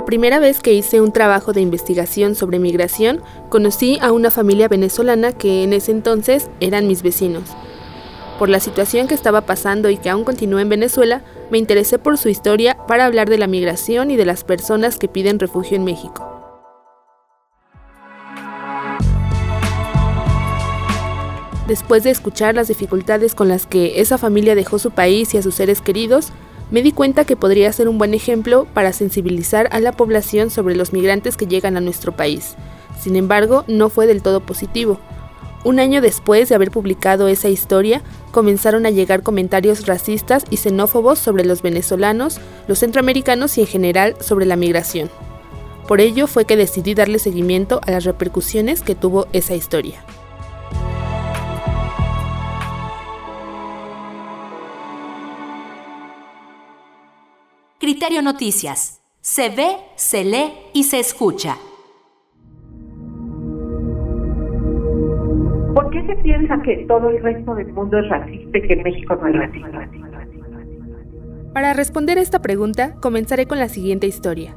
La primera vez que hice un trabajo de investigación sobre migración, conocí a una familia venezolana que en ese entonces eran mis vecinos. Por la situación que estaba pasando y que aún continúa en Venezuela, me interesé por su historia para hablar de la migración y de las personas que piden refugio en México. Después de escuchar las dificultades con las que esa familia dejó su país y a sus seres queridos, me di cuenta que podría ser un buen ejemplo para sensibilizar a la población sobre los migrantes que llegan a nuestro país. Sin embargo, no fue del todo positivo. Un año después de haber publicado esa historia, comenzaron a llegar comentarios racistas y xenófobos sobre los venezolanos, los centroamericanos y en general sobre la migración. Por ello fue que decidí darle seguimiento a las repercusiones que tuvo esa historia. Criterio Noticias. Se ve, se lee y se escucha. ¿Por qué se piensa que todo el resto del mundo es racista y que en México no es racista? Para responder a esta pregunta, comenzaré con la siguiente historia.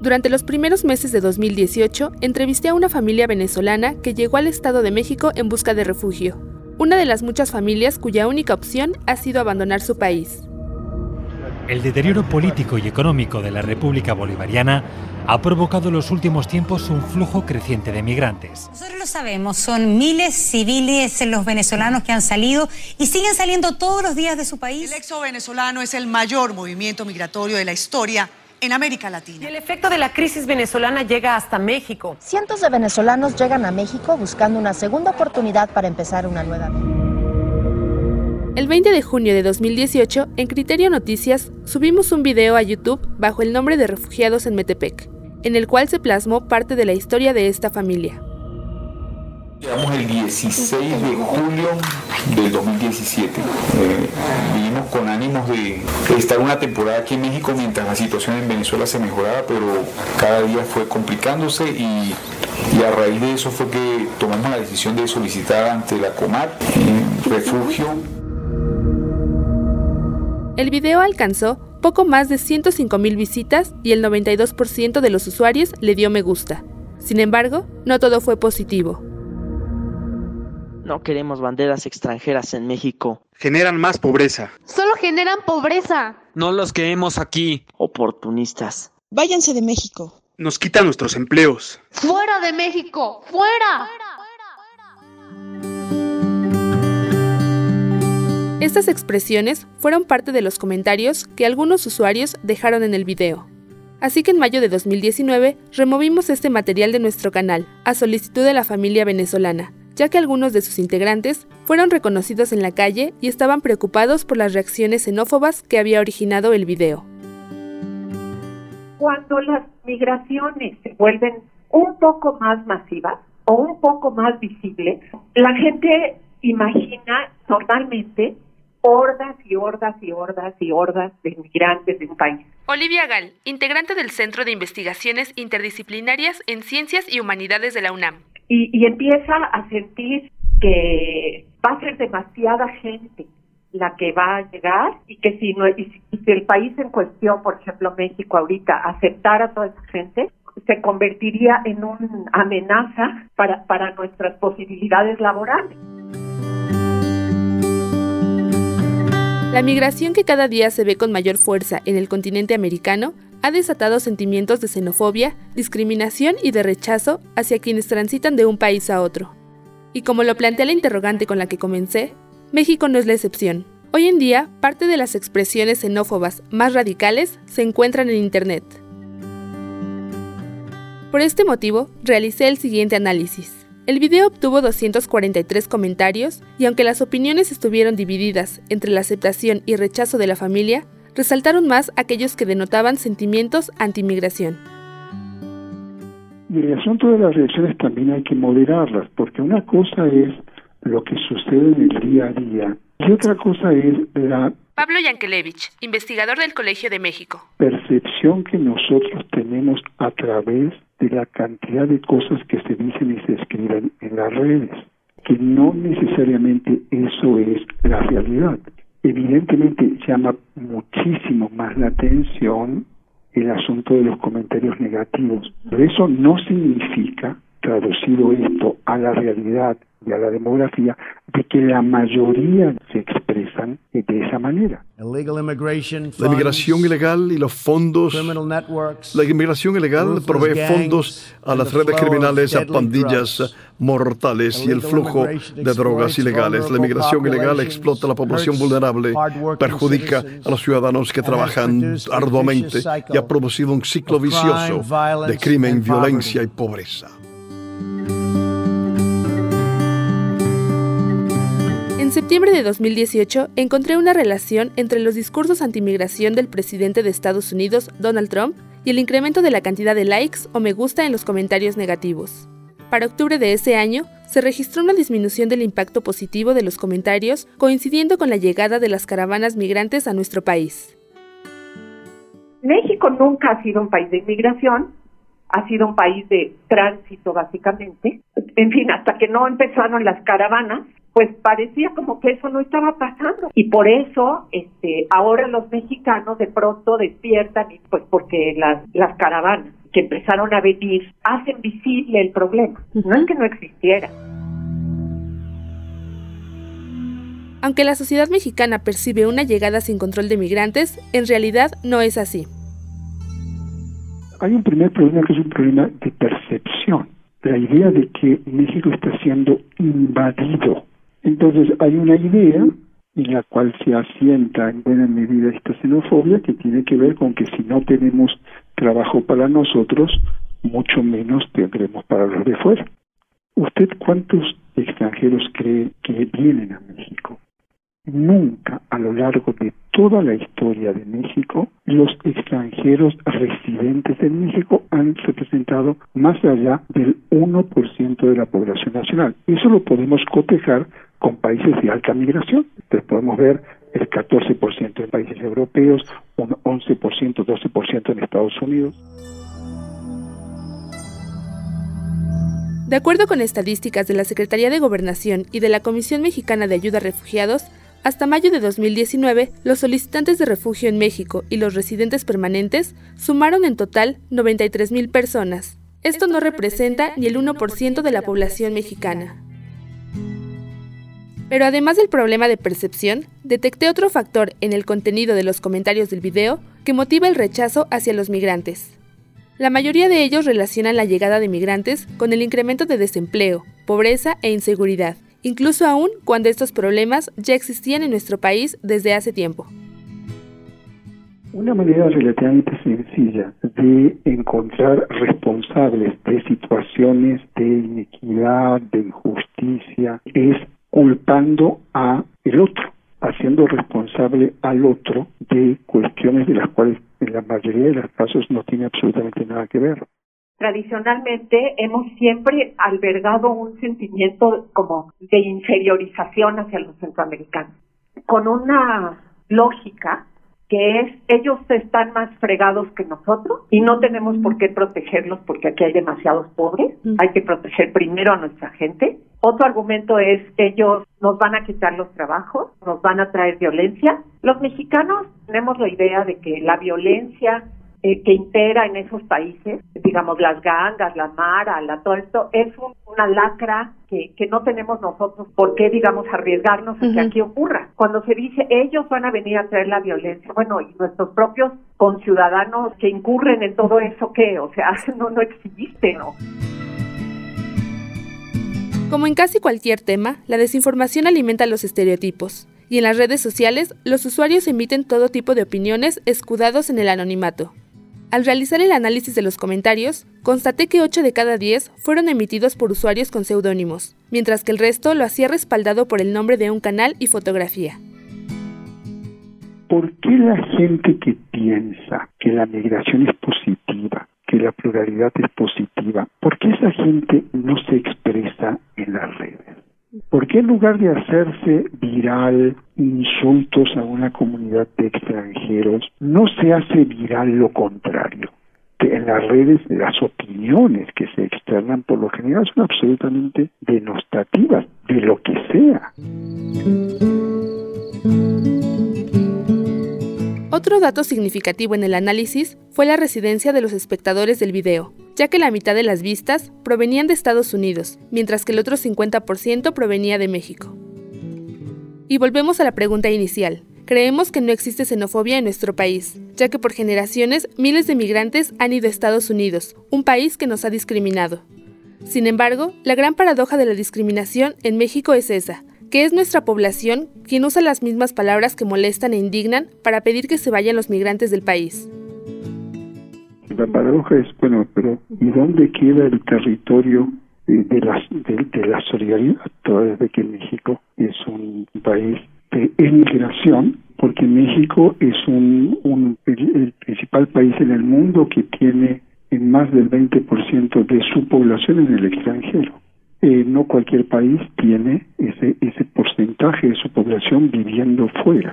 Durante los primeros meses de 2018, entrevisté a una familia venezolana que llegó al Estado de México en busca de refugio, una de las muchas familias cuya única opción ha sido abandonar su país. El deterioro político y económico de la República Bolivariana ha provocado en los últimos tiempos un flujo creciente de migrantes. Nosotros lo sabemos, son miles civiles los venezolanos que han salido y siguen saliendo todos los días de su país. El exo venezolano es el mayor movimiento migratorio de la historia en América Latina. Y el efecto de la crisis venezolana llega hasta México. Cientos de venezolanos llegan a México buscando una segunda oportunidad para empezar una nueva vida. El 20 de junio de 2018, en Criterio Noticias, subimos un video a YouTube bajo el nombre de Refugiados en Metepec, en el cual se plasmó parte de la historia de esta familia. Llegamos el 16 de julio del 2017. Eh, vinimos con ánimos de, estar una temporada aquí en México mientras la situación en Venezuela se mejoraba, pero cada día fue complicándose y, a raíz de eso fue que tomamos la decisión de solicitar ante la Comar refugio el video alcanzó poco más de 105.000 visitas y el 92% de los usuarios le dio me gusta. Sin embargo, no todo fue positivo. No queremos banderas extranjeras en México. Generan más pobreza. Solo generan pobreza. No los queremos aquí. Oportunistas. Váyanse de México. Nos quitan nuestros empleos. ¡Fuera de México! ¡Fuera! Estas expresiones fueron parte de los comentarios que algunos usuarios dejaron en el video. Así que en mayo de 2019 removimos este material de nuestro canal, a solicitud de la familia venezolana, ya que algunos de sus integrantes fueron reconocidos en la calle y estaban preocupados por las reacciones xenófobas que había originado el video. Cuando las migraciones se vuelven un poco más masivas o un poco más visibles, la gente imagina normalmente hordas y hordas y hordas y hordas de inmigrantes de un país. Olivia Gal, integrante del Centro de Investigaciones Interdisciplinarias en Ciencias y Humanidades de la UNAM. Y, empieza a sentir que va a ser demasiada gente la que va a llegar y que si, no, y si el país en cuestión, por ejemplo México ahorita, aceptara a toda esa gente, se convertiría en una amenaza para, para nuestras posibilidades laborales. La migración que cada día se ve con mayor fuerza en el continente americano ha desatado sentimientos de xenofobia, discriminación y de rechazo hacia quienes transitan de un país a otro. Y como lo plantea la interrogante con la que comencé, México no es la excepción. Hoy en día, parte de las expresiones xenófobas más radicales se encuentran en Internet. Por este motivo, realicé el siguiente análisis. El video obtuvo 243 comentarios y aunque las opiniones estuvieron divididas entre la aceptación y rechazo de la familia, resaltaron más aquellos que denotaban sentimientos anti-inmigración. El asunto de las reacciones también hay que moderarlas, porque una cosa es lo que sucede en el día a día y otra cosa es la... Pablo Yankelevich, investigador del Colegio de México. Percepción que nosotros tenemos a través de la cantidad de cosas que se dicen y se escriben en las redes, que no necesariamente eso es la realidad. Evidentemente llama muchísimo más la atención el asunto de los comentarios negativos. Pero eso no significa, traducido esto a la realidad y a la demografía, de que la mayoría se expresan de esa manera. La inmigración ilegal y los fondos. La inmigración ilegal provee fondos a las redes criminales, a pandillas mortales y el flujo de drogas ilegales. La inmigración ilegal explota a la población vulnerable, perjudica a los ciudadanos que trabajan arduamente y ha producido un ciclo vicioso de crimen, violencia y pobreza. En septiembre de 2018 encontré una relación entre los discursos antimigración del presidente de Estados Unidos, Donald Trump, y el incremento de la cantidad de likes o me gusta en los comentarios negativos. Para octubre de ese año, se registró una disminución del impacto positivo de los comentarios coincidiendo con la llegada de las caravanas migrantes a nuestro país. México nunca ha sido un país de inmigración, ha sido un país de tránsito básicamente. En fin, hasta que no empezaron las caravanas, pues parecía como que eso no estaba pasando y por eso este ahora los mexicanos de pronto despiertan y pues porque las las caravanas que empezaron a venir hacen visible el problema no es que no existiera Aunque la sociedad mexicana percibe una llegada sin control de migrantes, en realidad no es así. Hay un primer problema que es un problema de percepción. La idea de que México está siendo invadido entonces hay una idea en la cual se asienta en buena medida esta xenofobia que tiene que ver con que si no tenemos trabajo para nosotros, mucho menos tendremos para los de fuera. ¿Usted cuántos extranjeros cree que vienen a México? Nunca a lo largo de toda la historia de México los extranjeros residentes en México han representado más allá del 1% de la población nacional. Eso lo podemos cotejar con países de alta migración. Entonces podemos ver el 14% en países europeos, un 11%, 12% en Estados Unidos. De acuerdo con estadísticas de la Secretaría de Gobernación y de la Comisión Mexicana de Ayuda a Refugiados, hasta mayo de 2019, los solicitantes de refugio en México y los residentes permanentes sumaron en total 93.000 personas. Esto no representa ni el 1% de la población mexicana. Pero además del problema de percepción, detecté otro factor en el contenido de los comentarios del video que motiva el rechazo hacia los migrantes. La mayoría de ellos relacionan la llegada de migrantes con el incremento de desempleo, pobreza e inseguridad, incluso aún cuando estos problemas ya existían en nuestro país desde hace tiempo. Una manera relativamente sencilla de encontrar responsables de situaciones de inequidad, de injusticia, es culpando a el otro, haciendo responsable al otro de cuestiones de las cuales en la mayoría de los casos no tiene absolutamente nada que ver. Tradicionalmente hemos siempre albergado un sentimiento como de inferiorización hacia los centroamericanos, con una lógica que es ellos están más fregados que nosotros y no tenemos por qué protegerlos porque aquí hay demasiados pobres, hay que proteger primero a nuestra gente. Otro argumento es ellos nos van a quitar los trabajos, nos van a traer violencia. Los mexicanos tenemos la idea de que la violencia eh, que impera en esos países, digamos las gangas, la mara, la, todo esto, es una lacra que, que no tenemos nosotros por qué, digamos, arriesgarnos a que aquí ocurra. Cuando se dice ellos van a venir a traer la violencia, bueno, y nuestros propios conciudadanos que incurren en todo eso, ¿qué? O sea, no, no existe, ¿no? Como en casi cualquier tema, la desinformación alimenta los estereotipos, y en las redes sociales los usuarios emiten todo tipo de opiniones escudados en el anonimato. Al realizar el análisis de los comentarios, constaté que 8 de cada 10 fueron emitidos por usuarios con seudónimos, mientras que el resto lo hacía respaldado por el nombre de un canal y fotografía. ¿Por qué la gente que piensa que la migración es positiva, que la pluralidad es positiva, por qué esa gente no se expresa? ¿Por qué en lugar de hacerse viral insultos a una comunidad de extranjeros, no se hace viral lo contrario? Que en las redes las opiniones que se externan por lo general son absolutamente denostativas de lo que sea. Otro dato significativo en el análisis fue la residencia de los espectadores del video, ya que la mitad de las vistas provenían de Estados Unidos, mientras que el otro 50% provenía de México. Y volvemos a la pregunta inicial. Creemos que no existe xenofobia en nuestro país, ya que por generaciones miles de migrantes han ido a Estados Unidos, un país que nos ha discriminado. Sin embargo, la gran paradoja de la discriminación en México es esa, que es nuestra población quien usa las mismas palabras que molestan e indignan para pedir que se vayan los migrantes del país. La paradoja es, bueno, pero ¿y dónde queda el territorio de, la, de, la solidaridad? Toda vez que México es un país de emigración, porque México es un, un el, principal país en el mundo que tiene más del 20% de su población en el extranjero. Eh, no cualquier país tiene ese, ese porcentaje de su población viviendo fuera.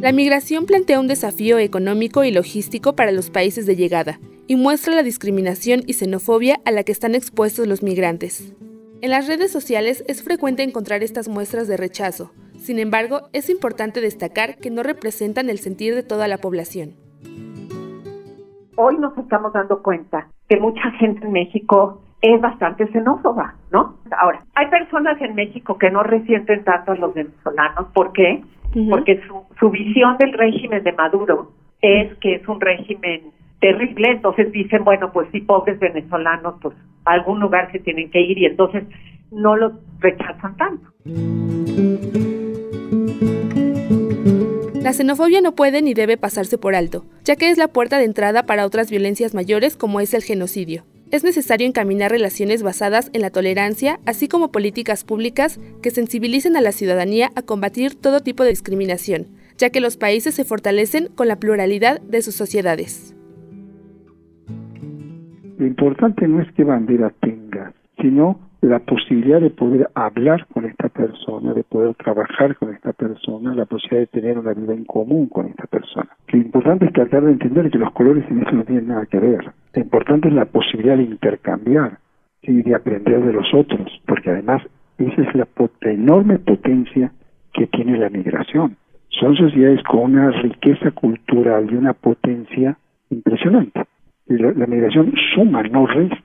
La migración plantea un desafío económico y logístico para los países de llegada y muestra la discriminación y xenofobia a la que están expuestos los migrantes. En las redes sociales es frecuente encontrar estas muestras de rechazo, sin embargo, es importante destacar que no representan el sentir de toda la población. Hoy nos estamos dando cuenta que mucha gente en México es bastante xenófoba, ¿no? Ahora, hay personas en México que no resienten tanto a los venezolanos. ¿Por qué? porque su, su visión del régimen de Maduro es que es un régimen terrible, entonces dicen, bueno, pues sí, pobres venezolanos, pues a algún lugar se tienen que ir y entonces no los rechazan tanto. La xenofobia no puede ni debe pasarse por alto, ya que es la puerta de entrada para otras violencias mayores como es el genocidio es necesario encaminar relaciones basadas en la tolerancia, así como políticas públicas que sensibilicen a la ciudadanía a combatir todo tipo de discriminación, ya que los países se fortalecen con la pluralidad de sus sociedades. Lo importante no es qué bandera tenga, sino la posibilidad de poder hablar con esta persona, de poder trabajar con esta persona, la posibilidad de tener una vida en común con esta persona. Lo importante es tratar de entender que los colores en eso no tienen nada que ver. Lo importante es la posibilidad de intercambiar y de aprender de los otros, porque además esa es la enorme potencia que tiene la migración. Son sociedades con una riqueza cultural y una potencia impresionante. La, la migración suma, no resta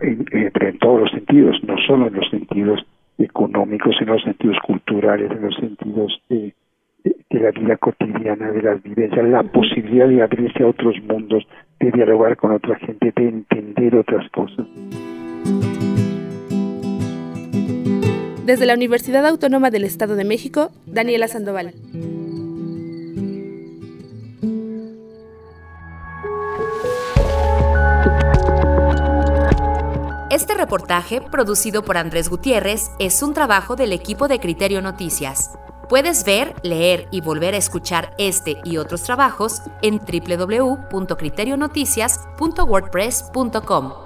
en, en, todos los sentidos, no solo en los sentidos económicos, en los sentidos culturales, en los sentidos de, de, la vida cotidiana, de las vivencias, la posibilidad de abrirse a otros mundos, de dialogar con otra gente, de entender otras cosas. Desde la Universidad Autónoma del Estado de México, Daniela Sandoval. Este reportaje, producido por Andrés Gutiérrez, es un trabajo del equipo de Criterio Noticias. Puedes ver, leer y volver a escuchar este y otros trabajos en www.criterionoticias.wordpress.com.